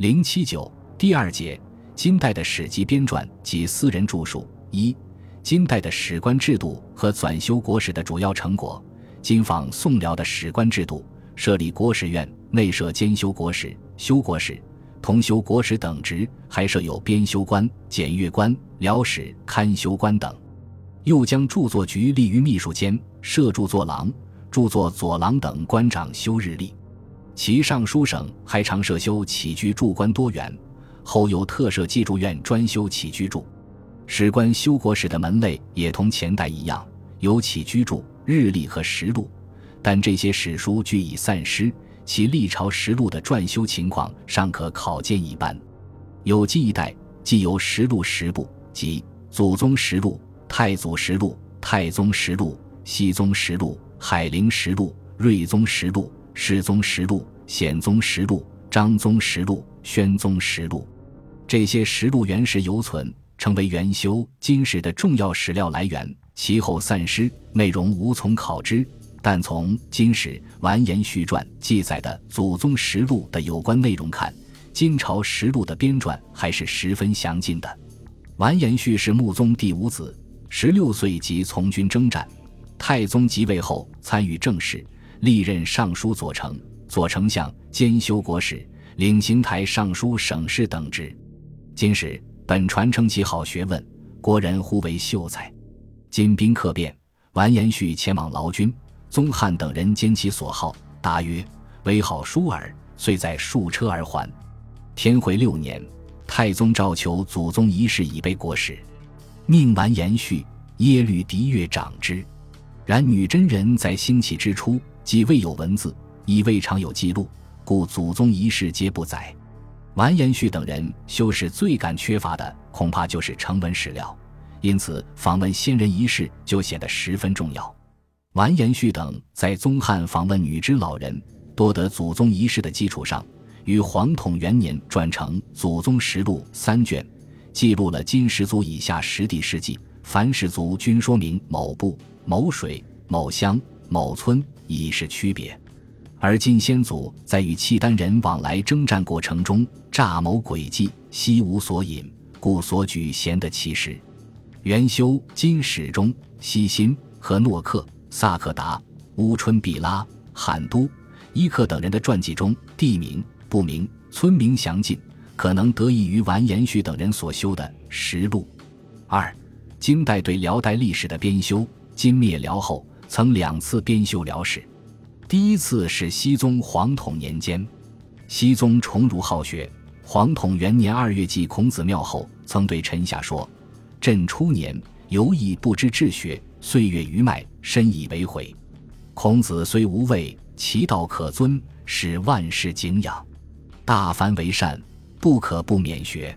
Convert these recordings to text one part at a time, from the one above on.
零七九第二节，金代的史籍编撰及私人著述。一、金代的史官制度和纂修国史的主要成果。金仿宋辽的史官制度，设立国史院，内设兼修国史、修国史、同修国史等职，还设有编修官、检阅官、辽史刊修官等。又将著作局立于秘书监，设著作郎、著作左郎等官长修日历。其尚书省还常设修起居注官多员，后又特设记注院专修起居注。史官修国史的门类也同前代一样，有起居注、日历和实录，但这些史书俱已散失，其历朝实录的撰修情况尚可考见一斑。有记一代，既有实录十部，即祖宗实录。太祖实录、太宗实录、熹宗实录、海陵实录、睿宗实录、世宗实录、显宗实录、章宗实录、宣宗实录，这些实录原始犹存，成为元修金史的重要史料来源。其后散失，内容无从考知。但从《金史完颜续传》记载的祖宗实录的有关内容看，金朝实录的编撰还是十分详尽的。完颜续是穆宗第五子。十六岁即从军征战，太宗即位后参与政事，历任尚书左丞、左丞相兼修国史、领刑台尚书省事等职。今时本传承其好学问，国人呼为秀才。金兵客变，完颜绪前往劳军，宗翰等人兼其所好，答曰：“为好书耳。”遂在数车而还。天会六年，太宗诏求祖宗遗事以备国史。命完颜绪耶律狄越长之，然女真人在兴起之初，既未有文字，亦未常有记录，故祖宗遗事皆不载。完颜绪等人修史最感缺乏的，恐怕就是成文史料，因此访问先人遗事就显得十分重要。完颜绪等在宗翰访问女真老人，多得祖宗遗事的基础上，于黄统元年撰成《祖宗实录》三卷。记录了金十族以下十地事迹，凡氏族均说明某部、某水、某乡、某村，以示区别。而金先祖在与契丹人往来征战过程中，诈谋诡计，悉无所隐，故所举贤得其实。元修金史中，西辛和诺克、萨克达、乌春毕拉、罕都、伊克等人的传记中，地名不明，村名详尽。可能得益于完颜绪等人所修的实录。二，金代对辽代历史的编修。金灭辽后，曾两次编修辽史。第一次是熹宗皇统年间，熹宗崇儒好学，皇统元年二月祭孔子庙后，曾对臣下说：“朕初年犹亦不知治学，岁月余迈，深以为悔。孔子虽无位，其道可尊，使万世敬仰，大凡为善。”不可不免学，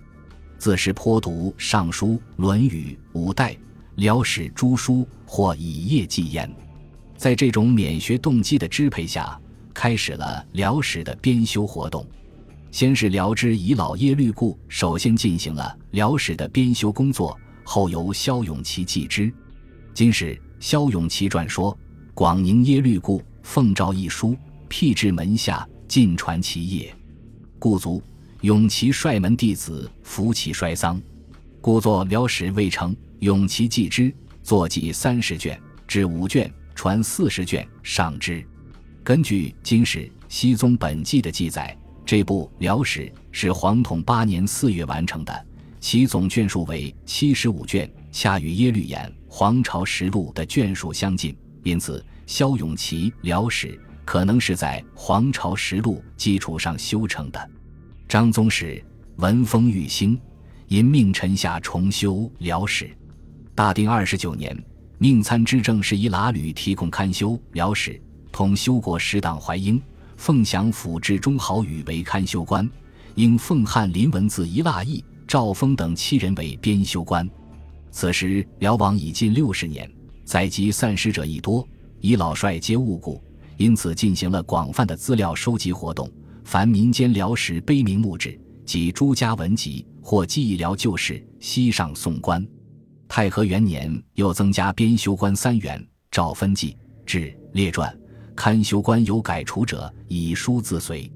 自是颇读《尚书》《论语》《五代》《辽史》诸书，或以业继焉。在这种免学动机的支配下，开始了辽史的编修活动。先是辽之遗老耶律固首先进行了辽史的编修工作，后由萧永琪继之。今是萧永琪传说，广宁耶律固奉诏一书，辟至门下，尽传其业，故卒。永琪率门弟子扶其衰丧，故作辽史未成。永琪继之，作记三十卷至五卷，传四十卷上之。根据《金史·熹宗本纪》的记载，这部辽史是黄统八年四月完成的，其总卷数为七十五卷，恰与耶律演《黄巢实录》的卷数相近。因此，萧永琪辽史可能是在《黄巢实录》基础上修成的。张宗时闻风欲兴，因命臣下重修辽史。大定二十九年，命参知政事宜剌吕提供刊修辽史，同修国史党怀英、凤翔府志中豪宇为刊修官，应奉翰林文字一腊义、赵峰等七人为编修官。此时辽王已近六十年，载籍散失者亦多，以老帅皆误故，因此进行了广泛的资料收集活动。凡民间辽史碑铭墓志及诸家文集，或记忆辽旧事，悉上送官。太和元年，又增加编修官三员，诏分记、志、列传。刊修官有改除者，以书自随。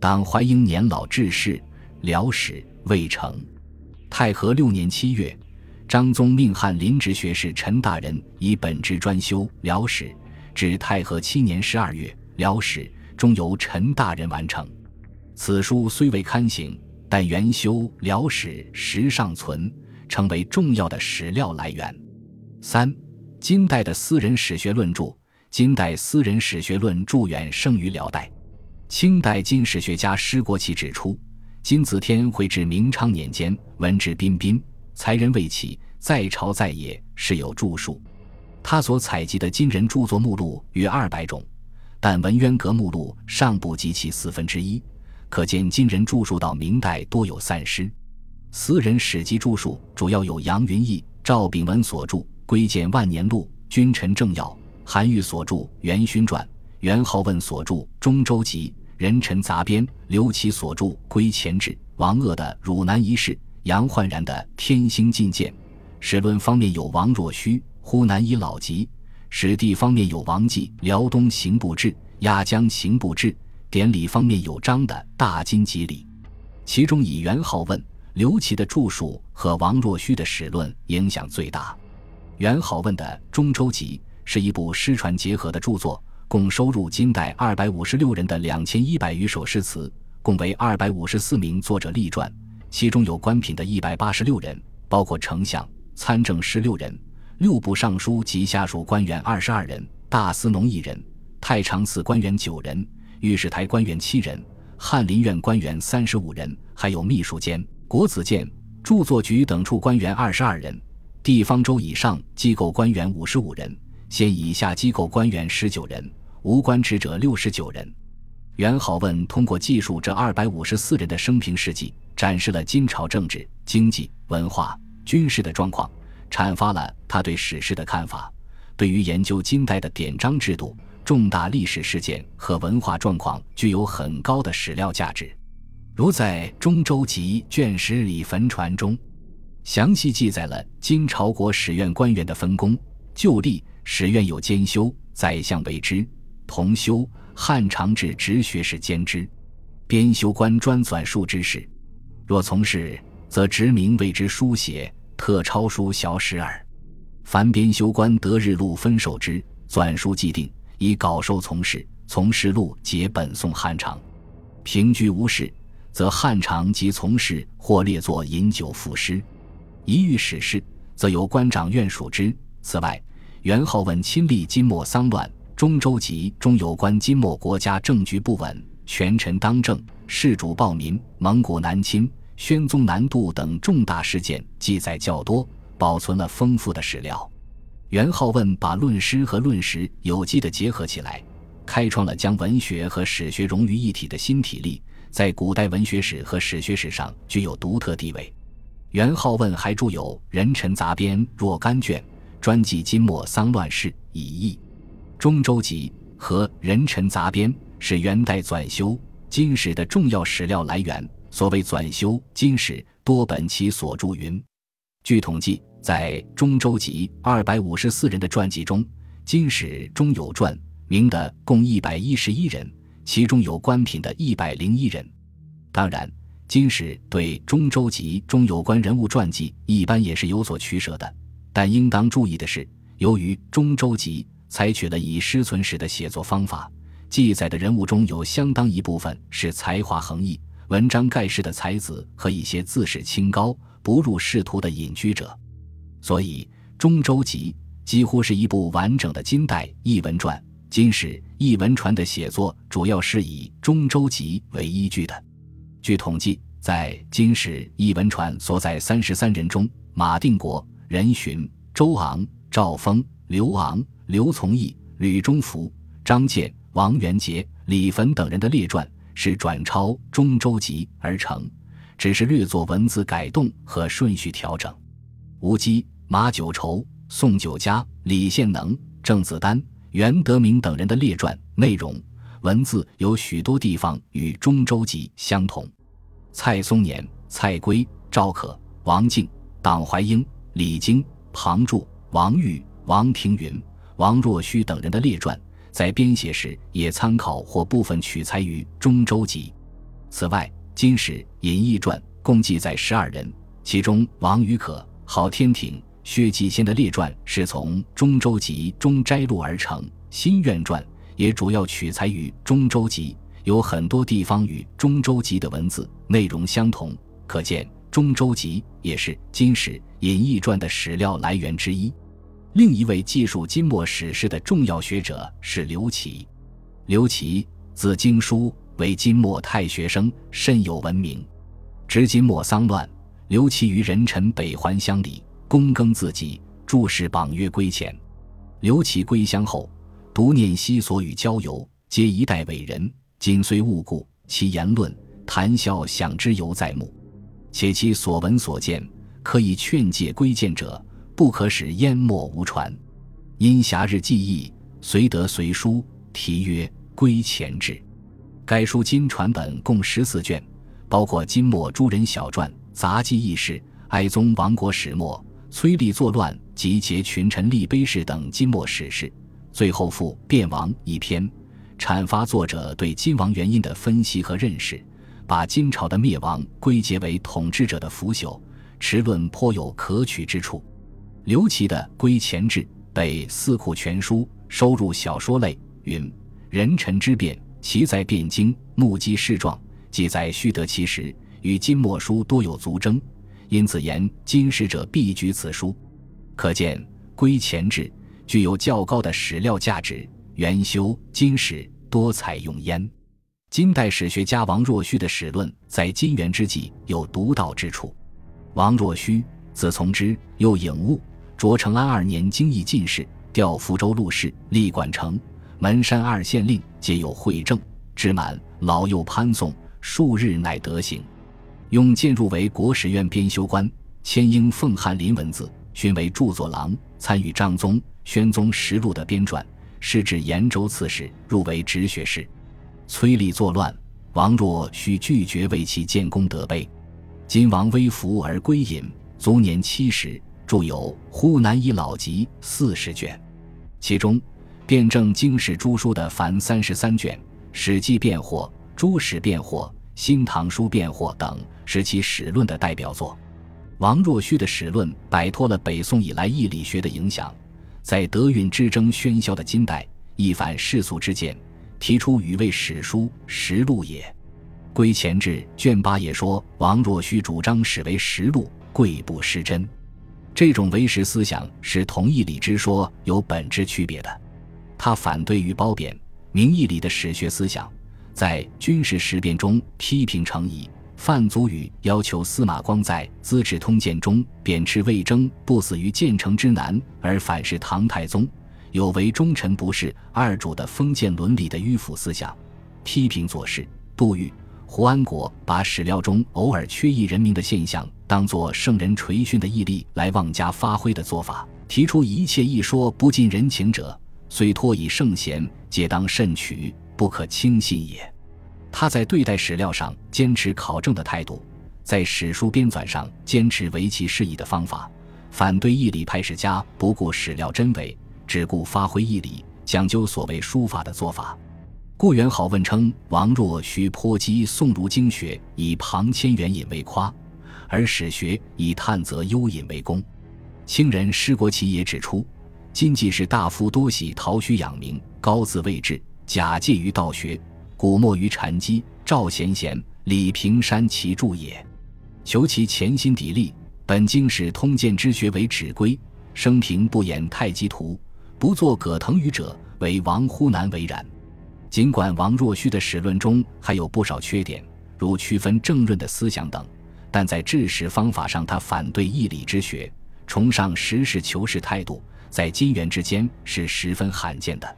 当怀英年老致仕，辽史未成。太和六年七月，张宗命翰林直学士陈大人以本职专修辽史，至太和七年十二月，辽史终由陈大人完成。此书虽未刊行，但原修辽史实尚存，成为重要的史料来源。三、金代的私人史学论著。金代私人史学论著远胜于辽代。清代金史学家施国奇指出，金子天绘至明昌年间，文质彬彬，才人未起，在朝在野，是有著述。他所采集的金人著作目录约二百种，但文渊阁目录尚不及其四分之一，可见金人著述到明代多有散失。私人史籍著述主要有杨云逸、赵秉文所著《归建万年录》《君臣政要》。韩愈所著《元勋传》，元好问所著《中州集》，人臣杂编，刘琦所著《归前志》，王鄂的《汝南遗事》，杨焕然的《天星进谏》。史论方面有王若虚《呼南遗老集》，史地方面有王继《辽东行部志》，压江行部志。典礼方面有张的《大金集礼》，其中以元好问、刘琦的著述和王若虚的史论影响最大。元好问的《中州集》。是一部诗传结合的著作，共收入金代二百五十六人的两千一百余首诗词，共为二百五十四名作者立传，其中有官品的一百八十六人，包括丞相、参政十六人，六部尚书及下属官员二十二人，大司农一人，太常寺官员九人，御史台官员七人，翰林院官员三十五人，还有秘书监、国子监、著作局等处官员二十二人，地方州以上机构官员五十五人。县以下机构官员十九人，无官职者六十九人。元好问通过记述这二百五十四人的生平事迹，展示了金朝政治、经济、文化、军事的状况，阐发了他对史事的看法。对于研究金代的典章制度、重大历史事件和文化状况，具有很高的史料价值。如在《中州集》卷十里坟传中，详细记载了金朝国史院官员的分工、就吏。史院有兼修，宰相为之；同修，汉长治直学士兼之。编修官专纂书之事，若从事，则职名为之书写，特抄书小史耳。凡编修官得日录分授之，纂书既定，以稿授从事。从事录皆本宋汉长。平居无事，则汉长即从事或列作饮酒赋诗。一遇史事，则由官长院属之。此外。元好问亲历金末丧乱，中州集中有关金末国家政局不稳、权臣当政、事主暴民、蒙古南侵、宣宗南渡等重大事件记载较多，保存了丰富的史料。元好问把论诗和论史有机的结合起来，开创了将文学和史学融于一体的新体例，在古代文学史和史学史上具有独特地位。元好问还著有《人臣杂编》若干卷。专记金末丧乱事以义，《中州集》和《人臣杂编》是元代纂修金史的重要史料来源。所谓纂修金史，多本其所著云。据统计，在《中州集》二百五十四人的传记中，金史中有传名的共一百一十一人，其中有官品的一百零一人。当然，金史对《中州集》中有关人物传记一般也是有所取舍的。但应当注意的是，由于《中州集》采取了以诗存史的写作方法，记载的人物中有相当一部分是才华横溢、文章盖世的才子和一些自视清高、不入仕途的隐居者，所以《中州集》几乎是一部完整的金代译文传。金史译文传的写作主要是以《中州集》为依据的。据统计，在金史译文传所在三十三人中，马定国。任询、周昂、赵峰、刘昂、刘从义、吕中福、张建、王元杰、李坟等人的列传是转抄《中州集》而成，只是略作文字改动和顺序调整。吴基、马九畴、宋九家、李献能、郑子丹、袁德明等人的列传内容文字有许多地方与《中州集》相同。蔡松年、蔡圭、赵可、王敬、党怀英。李经、庞注、王玉、王庭云、王若虚等人的列传，在编写时也参考或部分取材于《中州集》。此外，金史隐逸传共记载十二人，其中王于可、郝天挺、薛继先的列传是从《中州集》中摘录而成，《新苑传》也主要取材于《中州集》，有很多地方与《中州集》的文字内容相同，可见《中州集》也是金史隐逸传的史料来源之一。另一位记述金末史事的重要学者是刘琦。刘琦字经书，为金末太学生，甚有闻名。值金末丧乱，刘琦于人臣北还乡里，躬耕自己，注释榜约归前。刘启归乡后，独念昔所与交游，皆一代伟人。今虽误故，其言论谈笑想之犹在目。且其所闻所见，可以劝诫归谏者。不可使淹没无传，因暇日记忆，随得随书，题曰《归前志》。该书今传本共十四卷，包括金末诸人小传、杂记轶事、哀宗亡国始末、崔立作乱集结群臣立碑事等金末史事。最后附《变王》一篇，阐发作者对金王原因的分析和认识，把金朝的灭亡归结为统治者的腐朽，持论颇有可取之处。刘琦的《归前志》被《四库全书》收入小说类，云：人臣之变，其在汴京，目击事状，记载须得其实，与金末书多有足争，因此言今史者必举此书。可见《归前志》具有较高的史料价值，元修金史多采用焉。金代史学家王若虚的史论在金元之际有独到之处。王若虚，字从之，又颖悟。卓成安二年，经义进士，调福州录事，历管城、门山二县令，皆有会政。至满，老幼攀送，数日乃得行。用荐入为国史院编修官，迁英奉翰林文字，勋为著作郎，参与张宗、宣宗实录的编撰。仕至延州刺史，入为直学士。崔立作乱，王若需拒绝为其建功德碑。今王微服而归隐，卒年七十。著有《湖南医老集》四十卷，其中辩证经史诸书的凡三十三卷，《史记》辩惑、《诸史辩惑》、《新唐书辩惑》等是其史论的代表作。王若虚的史论摆脱了北宋以来义理学的影响，在德运之争喧嚣的金代，一反世俗之见，提出语为史书实录也。《归前志》卷八也说，王若虚主张史为实录，贵不失真。这种唯实思想是同义理之说有本质区别的。他反对于褒贬名义里的史学思想，在军事事变中批评程颐、范祖禹，要求司马光在《资治通鉴》中贬斥魏征不死于建成之难，而反是唐太宗，有违忠臣不是二主的封建伦理的迂腐思想。批评左氏、杜预、胡安国把史料中偶尔缺一人名的现象。当作圣人垂训的毅力来妄加发挥的做法，提出一切一说不近人情者，虽托以圣贤，皆当慎取，不可轻信也。他在对待史料上坚持考证的态度，在史书编纂上坚持为其事宜的方法，反对义理派史家不顾史料真伪，只顾发挥义理，讲究所谓书法的做法。顾元好问称王若虚颇讥宋儒经学，以庞千元引为夸。而史学以探则幽隐为功，清人施国奇也指出，今既是大夫多喜陶虚养名，高自位置，假借于道学，古没于禅机。赵贤贤、李平山其著也，求其潜心砥砺，本经史通鉴之学为指归，生平不演太极图，不作葛藤语者，为王忽难为然。尽管王若虚的史论中还有不少缺点，如区分正论的思想等。但在治史方法上，他反对义理之学，崇尚实事求是态度，在金元之间是十分罕见的。